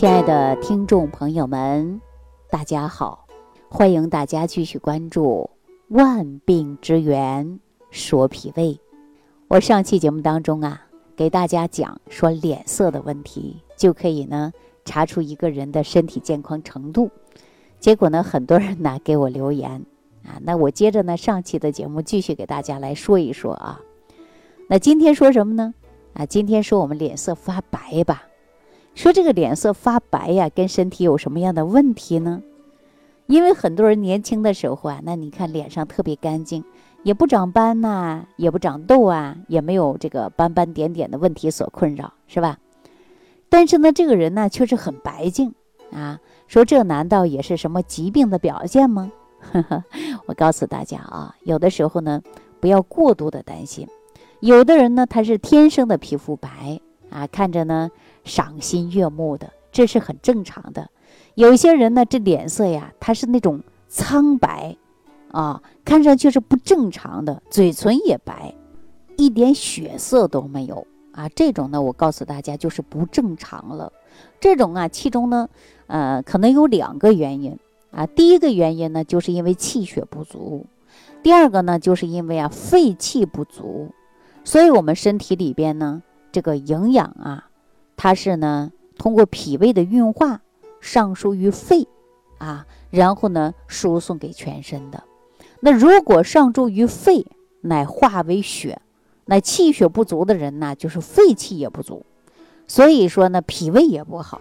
亲爱的听众朋友们，大家好！欢迎大家继续关注《万病之源说脾胃》。我上期节目当中啊，给大家讲说脸色的问题，就可以呢查出一个人的身体健康程度。结果呢，很多人呢给我留言啊，那我接着呢上期的节目继续给大家来说一说啊。那今天说什么呢？啊，今天说我们脸色发白吧。说这个脸色发白呀，跟身体有什么样的问题呢？因为很多人年轻的时候啊，那你看脸上特别干净，也不长斑呐，也不长痘啊，也没有这个斑斑点点的问题所困扰，是吧？但是呢，这个人呢却是很白净啊。说这难道也是什么疾病的表现吗？呵 呵我告诉大家啊，有的时候呢，不要过度的担心。有的人呢，他是天生的皮肤白啊，看着呢。赏心悦目的，这是很正常的。有些人呢，这脸色呀，他是那种苍白，啊，看上去是不正常的，嘴唇也白，一点血色都没有啊。这种呢，我告诉大家就是不正常了。这种啊，其中呢，呃，可能有两个原因啊。第一个原因呢，就是因为气血不足；第二个呢，就是因为啊，肺气不足。所以，我们身体里边呢，这个营养啊。它是呢，通过脾胃的运化上输于肺，啊，然后呢输送给全身的。那如果上注于肺，乃化为血，那气血不足的人呢，就是肺气也不足，所以说呢，脾胃也不好，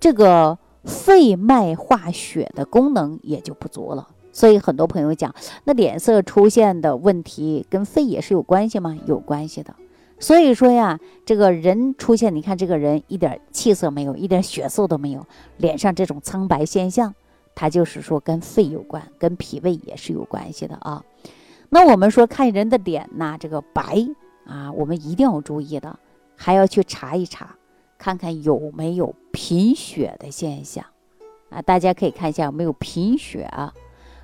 这个肺脉化血的功能也就不足了。所以很多朋友讲，那脸色出现的问题跟肺也是有关系吗？有关系的。所以说呀，这个人出现，你看这个人一点气色没有，一点血色都没有，脸上这种苍白现象，他就是说跟肺有关，跟脾胃也是有关系的啊。那我们说看人的脸呐，这个白啊，我们一定要注意的，还要去查一查，看看有没有贫血的现象啊。大家可以看一下有没有贫血啊，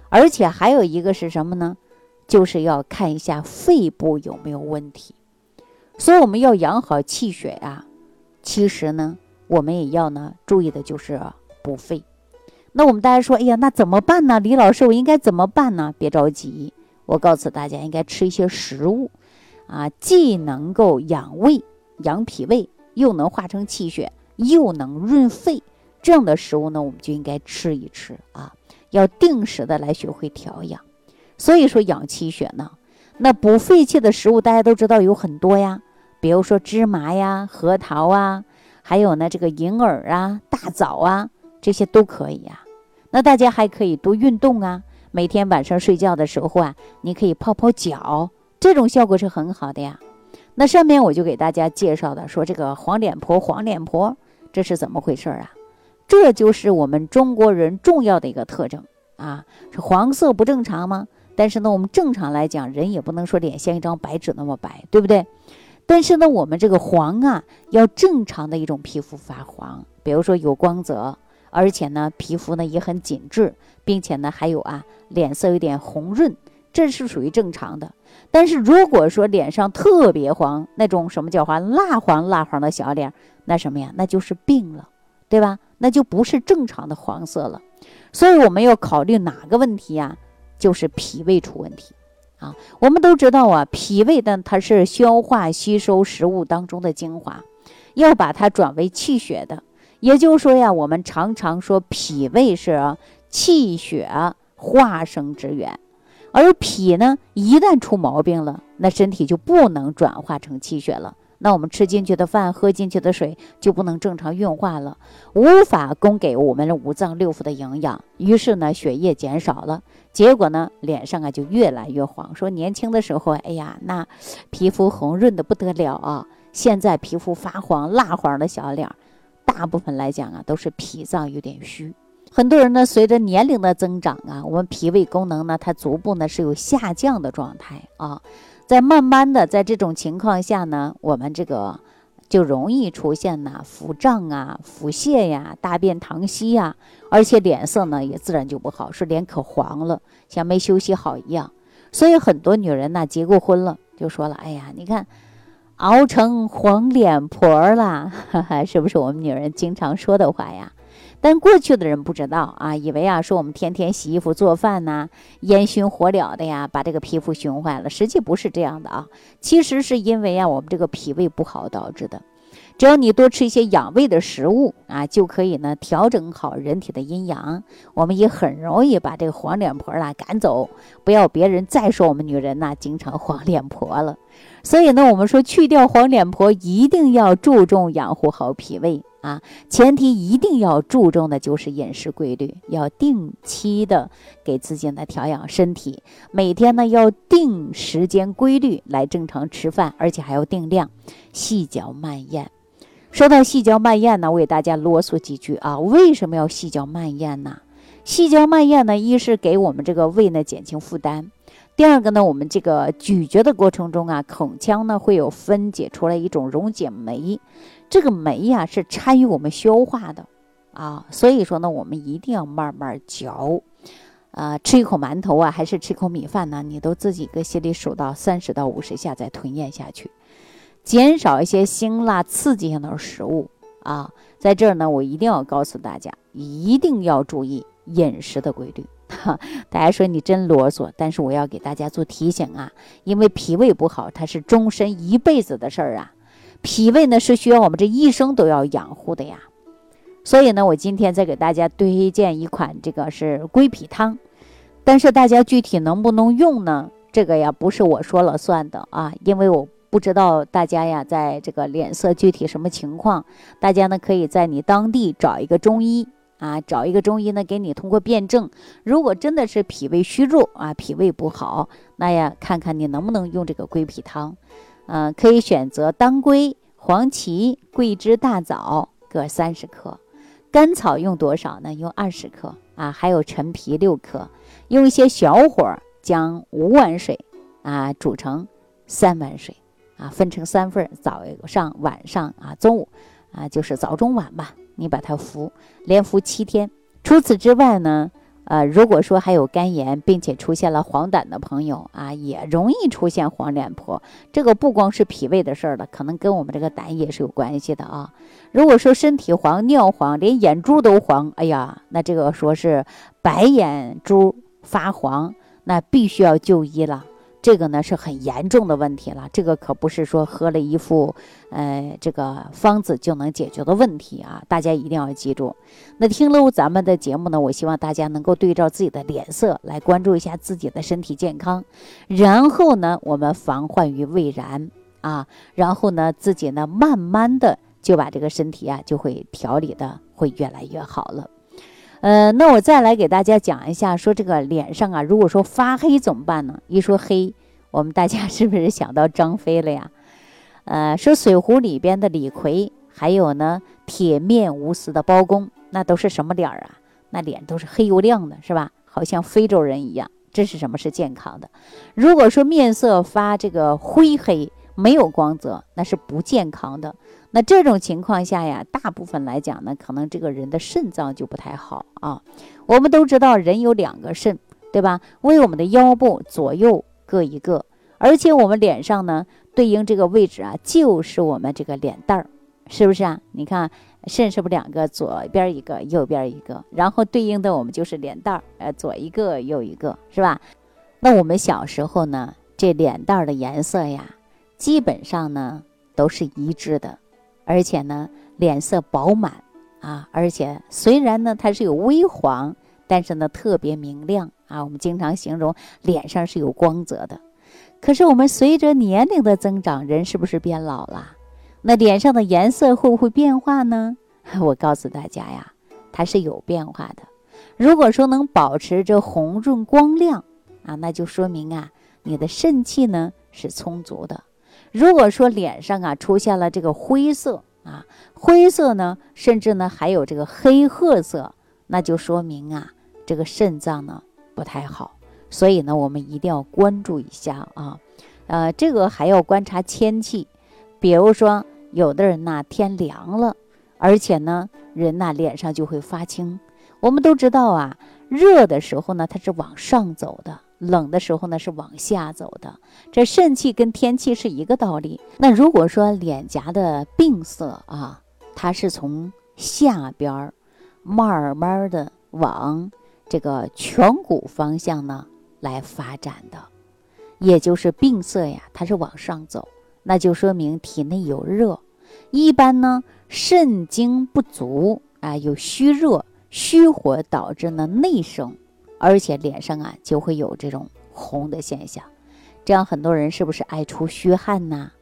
而且还有一个是什么呢？就是要看一下肺部有没有问题。所以我们要养好气血呀，其实呢，我们也要呢注意的就是补肺。那我们大家说，哎呀，那怎么办呢？李老师，我应该怎么办呢？别着急，我告诉大家，应该吃一些食物，啊，既能够养胃、养脾胃，又能化成气血，又能润肺，这样的食物呢，我们就应该吃一吃啊，要定时的来学会调养。所以说养气血呢，那补肺气的食物大家都知道有很多呀。比如说芝麻呀、核桃啊，还有呢这个银耳啊、大枣啊，这些都可以呀。那大家还可以多运动啊，每天晚上睡觉的时候啊，你可以泡泡脚，这种效果是很好的呀。那上面我就给大家介绍的，说这个黄脸婆，黄脸婆这是怎么回事啊？这就是我们中国人重要的一个特征啊，是黄色不正常吗？但是呢，我们正常来讲，人也不能说脸像一张白纸那么白，对不对？但是呢，我们这个黄啊，要正常的一种皮肤发黄，比如说有光泽，而且呢，皮肤呢也很紧致，并且呢还有啊，脸色有点红润，这是属于正常的。但是如果说脸上特别黄，那种什么叫黄？蜡黄蜡黄的小脸，那什么呀？那就是病了，对吧？那就不是正常的黄色了。所以我们要考虑哪个问题呀？就是脾胃出问题。啊，我们都知道啊，脾胃呢，它是消化吸收食物当中的精华，要把它转为气血的。也就是说呀，我们常常说脾胃是气血化生之源，而脾呢，一旦出毛病了，那身体就不能转化成气血了。那我们吃进去的饭、喝进去的水就不能正常运化了，无法供给我们的五脏六腑的营养，于是呢，血液减少了，结果呢，脸上啊就越来越黄。说年轻的时候，哎呀，那皮肤红润的不得了啊，现在皮肤发黄、蜡黄的小脸，大部分来讲啊，都是脾脏有点虚。很多人呢，随着年龄的增长啊，我们脾胃功能呢，它逐步呢是有下降的状态啊。在慢慢的，在这种情况下呢，我们这个就容易出现呢腹胀啊、腹泻呀、大便溏稀呀，而且脸色呢也自然就不好，说脸可黄了，像没休息好一样。所以很多女人呢结过婚了，就说了：“哎呀，你看，熬成黄脸婆了，哈哈，是不是我们女人经常说的话呀？但过去的人不知道啊，以为啊说我们天天洗衣服做饭呐，烟熏火燎的呀，把这个皮肤熏坏了。实际不是这样的啊，其实是因为啊我们这个脾胃不好导致的。只要你多吃一些养胃的食物啊，就可以呢调整好人体的阴阳，我们也很容易把这个黄脸婆啦赶走。不要别人再说我们女人呐经常黄脸婆了。所以呢，我们说去掉黄脸婆，一定要注重养护好脾胃。啊，前提一定要注重的就是饮食规律，要定期的给自己呢调养身体，每天呢要定时间规律来正常吃饭，而且还要定量，细嚼慢咽。说到细嚼慢咽呢，我给大家啰嗦几句啊，为什么要细嚼慢咽呢？细嚼慢咽呢，一是给我们这个胃呢减轻负担。第二个呢，我们这个咀嚼的过程中啊，口腔呢会有分解出来一种溶解酶，这个酶呀是参与我们消化的。啊，所以说呢，我们一定要慢慢嚼，啊，吃一口馒头啊，还是吃一口米饭呢，你都自己搁心里数到三十到五十下再吞咽下去，减少一些辛辣刺激性的食物。啊，在这儿呢，我一定要告诉大家，一定要注意饮食的规律。哈，大家说你真啰嗦，但是我要给大家做提醒啊，因为脾胃不好，它是终身一辈子的事儿啊。脾胃呢是需要我们这一生都要养护的呀。所以呢，我今天再给大家推荐一款这个是归脾汤，但是大家具体能不能用呢？这个呀不是我说了算的啊，因为我不知道大家呀在这个脸色具体什么情况，大家呢可以在你当地找一个中医。啊，找一个中医呢，给你通过辩证。如果真的是脾胃虚弱啊，脾胃不好，那呀，看看你能不能用这个归脾汤。嗯，可以选择当归、黄芪、桂枝、大枣各三十克，甘草用多少呢？用二十克啊，还有陈皮六克，用一些小火将五碗水啊煮成三碗水啊，分成三份，早上、晚上啊，中午啊，就是早中晚吧。你把它服，连服七天。除此之外呢，呃，如果说还有肝炎，并且出现了黄疸的朋友啊，也容易出现黄脸婆。这个不光是脾胃的事儿了，可能跟我们这个胆也是有关系的啊。如果说身体黄、尿黄，连眼珠都黄，哎呀，那这个说是白眼珠发黄，那必须要就医了。这个呢是很严重的问题了，这个可不是说喝了一副，呃，这个方子就能解决的问题啊！大家一定要记住。那听了咱们的节目呢，我希望大家能够对照自己的脸色来关注一下自己的身体健康，然后呢，我们防患于未然啊，然后呢，自己呢慢慢的就把这个身体啊就会调理的会越来越好了。呃，那我再来给大家讲一下，说这个脸上啊，如果说发黑怎么办呢？一说黑，我们大家 是不是想到张飞了呀？呃，说《水浒》里边的李逵，还有呢铁面无私的包公，那都是什么脸儿啊？那脸都是黑又亮的，是吧？好像非洲人一样。这是什么？是健康的。如果说面色发这个灰黑，没有光泽，那是不健康的。那这种情况下呀，大部分来讲呢，可能这个人的肾脏就不太好啊。我们都知道，人有两个肾，对吧？为我们的腰部左右各一个，而且我们脸上呢，对应这个位置啊，就是我们这个脸蛋儿，是不是啊？你看肾是不是两个，左边一个，右边一个，然后对应的我们就是脸蛋儿，呃，左一个，右一个，是吧？那我们小时候呢，这脸蛋儿的颜色呀，基本上呢都是一致的。而且呢，脸色饱满啊，而且虽然呢它是有微黄，但是呢特别明亮啊。我们经常形容脸上是有光泽的。可是我们随着年龄的增长，人是不是变老了？那脸上的颜色会不会变化呢？我告诉大家呀，它是有变化的。如果说能保持着红润光亮啊，那就说明啊你的肾气呢是充足的。如果说脸上啊出现了这个灰色啊，灰色呢，甚至呢还有这个黑褐色，那就说明啊这个肾脏呢不太好，所以呢我们一定要关注一下啊，呃这个还要观察天气，比如说有的人呐天凉了，而且呢人呐脸上就会发青，我们都知道啊热的时候呢它是往上走的。冷的时候呢是往下走的。这肾气跟天气是一个道理。那如果说脸颊的病色啊，它是从下边儿慢慢的往这个颧骨方向呢来发展的，也就是病色呀，它是往上走，那就说明体内有热。一般呢，肾精不足啊，有虚热、虚火导致呢内生，而且脸上啊就会有这种红的现象。这样很多人是不是爱出虚汗呐？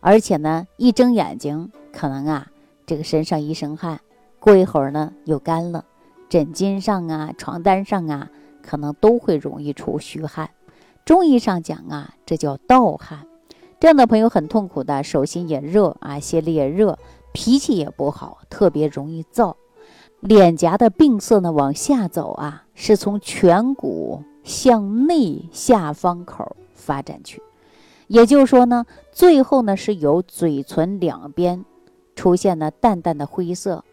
而且呢，一睁眼睛可能啊，这个身上一身汗，过一会儿呢又干了，枕巾上啊、床单上啊，可能都会容易出虚汗。中医上讲啊，这叫盗汗。这样的朋友很痛苦的，手心也热啊，心里也热，脾气也不好，特别容易燥。脸颊的病色呢，往下走啊，是从颧骨向内下方口发展去，也就是说呢，最后呢是由嘴唇两边出现了淡淡的灰色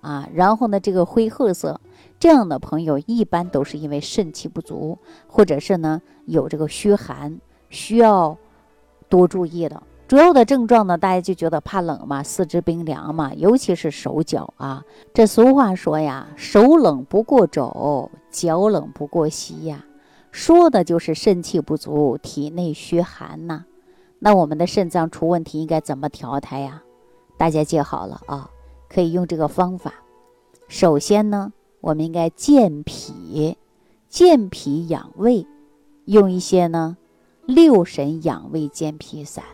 啊，然后呢这个灰褐色。这样的朋友一般都是因为肾气不足，或者是呢有这个虚寒，需要。多注意了，主要的症状呢，大家就觉得怕冷嘛，四肢冰凉嘛，尤其是手脚啊。这俗话说呀，手冷不过肘，脚冷不过膝呀，说的就是肾气不足，体内虚寒呐。那我们的肾脏出问题，应该怎么调它呀？大家记好了啊，可以用这个方法。首先呢，我们应该健脾，健脾养胃，用一些呢。六神养胃健脾散，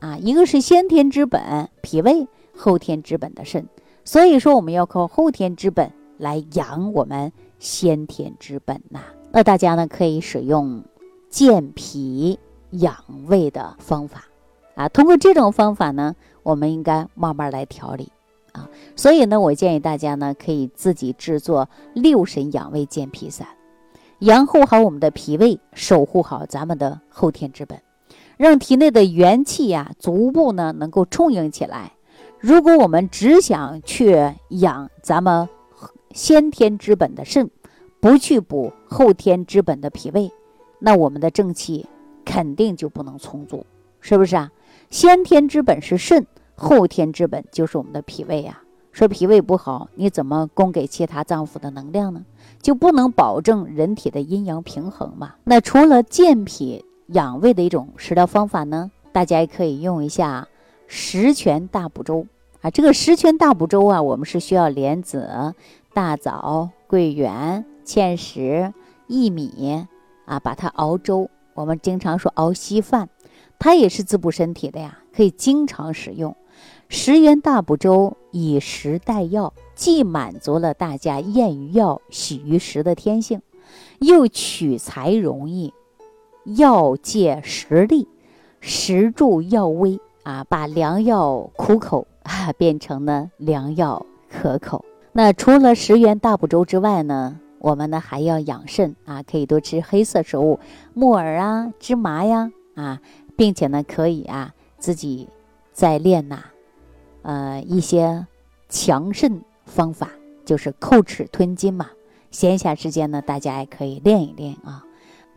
啊，一个是先天之本脾胃，后天之本的肾，所以说我们要靠后天之本来养我们先天之本呐。那大家呢可以使用健脾养胃的方法，啊，通过这种方法呢，我们应该慢慢来调理，啊，所以呢，我建议大家呢可以自己制作六神养胃健脾散。养护好我们的脾胃，守护好咱们的后天之本，让体内的元气呀逐步呢能够充盈起来。如果我们只想去养咱们先天之本的肾，不去补后天之本的脾胃，那我们的正气肯定就不能充足，是不是啊？先天之本是肾，后天之本就是我们的脾胃呀。说脾胃不好，你怎么供给其他脏腑的能量呢？就不能保证人体的阴阳平衡嘛？那除了健脾养胃的一种食疗方法呢，大家也可以用一下十全大补粥啊。这个十全大补粥啊，我们是需要莲子、大枣、桂圆、芡实、薏米啊，把它熬粥。我们经常说熬稀饭，它也是滋补身体的呀，可以经常使用。十元大补粥以食代药，既满足了大家厌于药、喜于食的天性，又取材容易，药借实力，食助药微啊，把良药苦口啊变成了良药可口。那除了十元大补粥之外呢，我们呢还要养肾啊，可以多吃黑色食物，木耳啊、芝麻呀啊，并且呢可以啊自己在练呐。呃，一些强肾方法就是叩齿吞金嘛。闲暇时间呢，大家也可以练一练啊。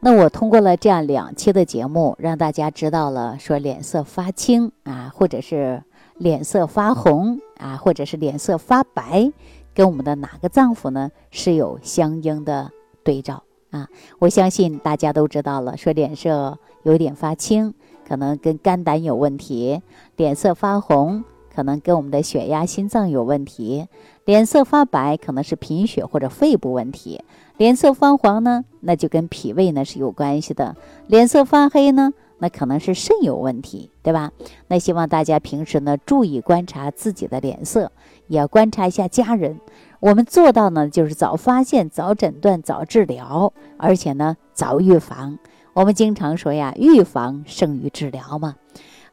那我通过了这样两期的节目，让大家知道了说脸色发青啊，或者是脸色发红啊，或者是脸色发白，跟我们的哪个脏腑呢是有相应的对照啊？我相信大家都知道了，说脸色有点发青，可能跟肝胆有问题；脸色发红。可能跟我们的血压、心脏有问题，脸色发白可能是贫血或者肺部问题，脸色发黄呢，那就跟脾胃呢是有关系的，脸色发黑呢，那可能是肾有问题，对吧？那希望大家平时呢注意观察自己的脸色，也要观察一下家人。我们做到呢就是早发现、早诊断、早治疗，而且呢早预防。我们经常说呀，预防胜于治疗嘛。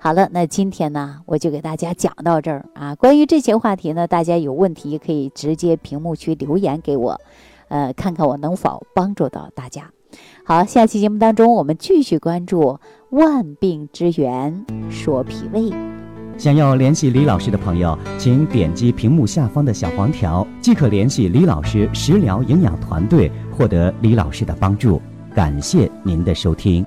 好了，那今天呢，我就给大家讲到这儿啊。关于这些话题呢，大家有问题可以直接屏幕区留言给我，呃，看看我能否帮助到大家。好，下期节目当中，我们继续关注万病之源，说脾胃。想要联系李老师的朋友，请点击屏幕下方的小黄条，即可联系李老师食疗营养团队，获得李老师的帮助。感谢您的收听。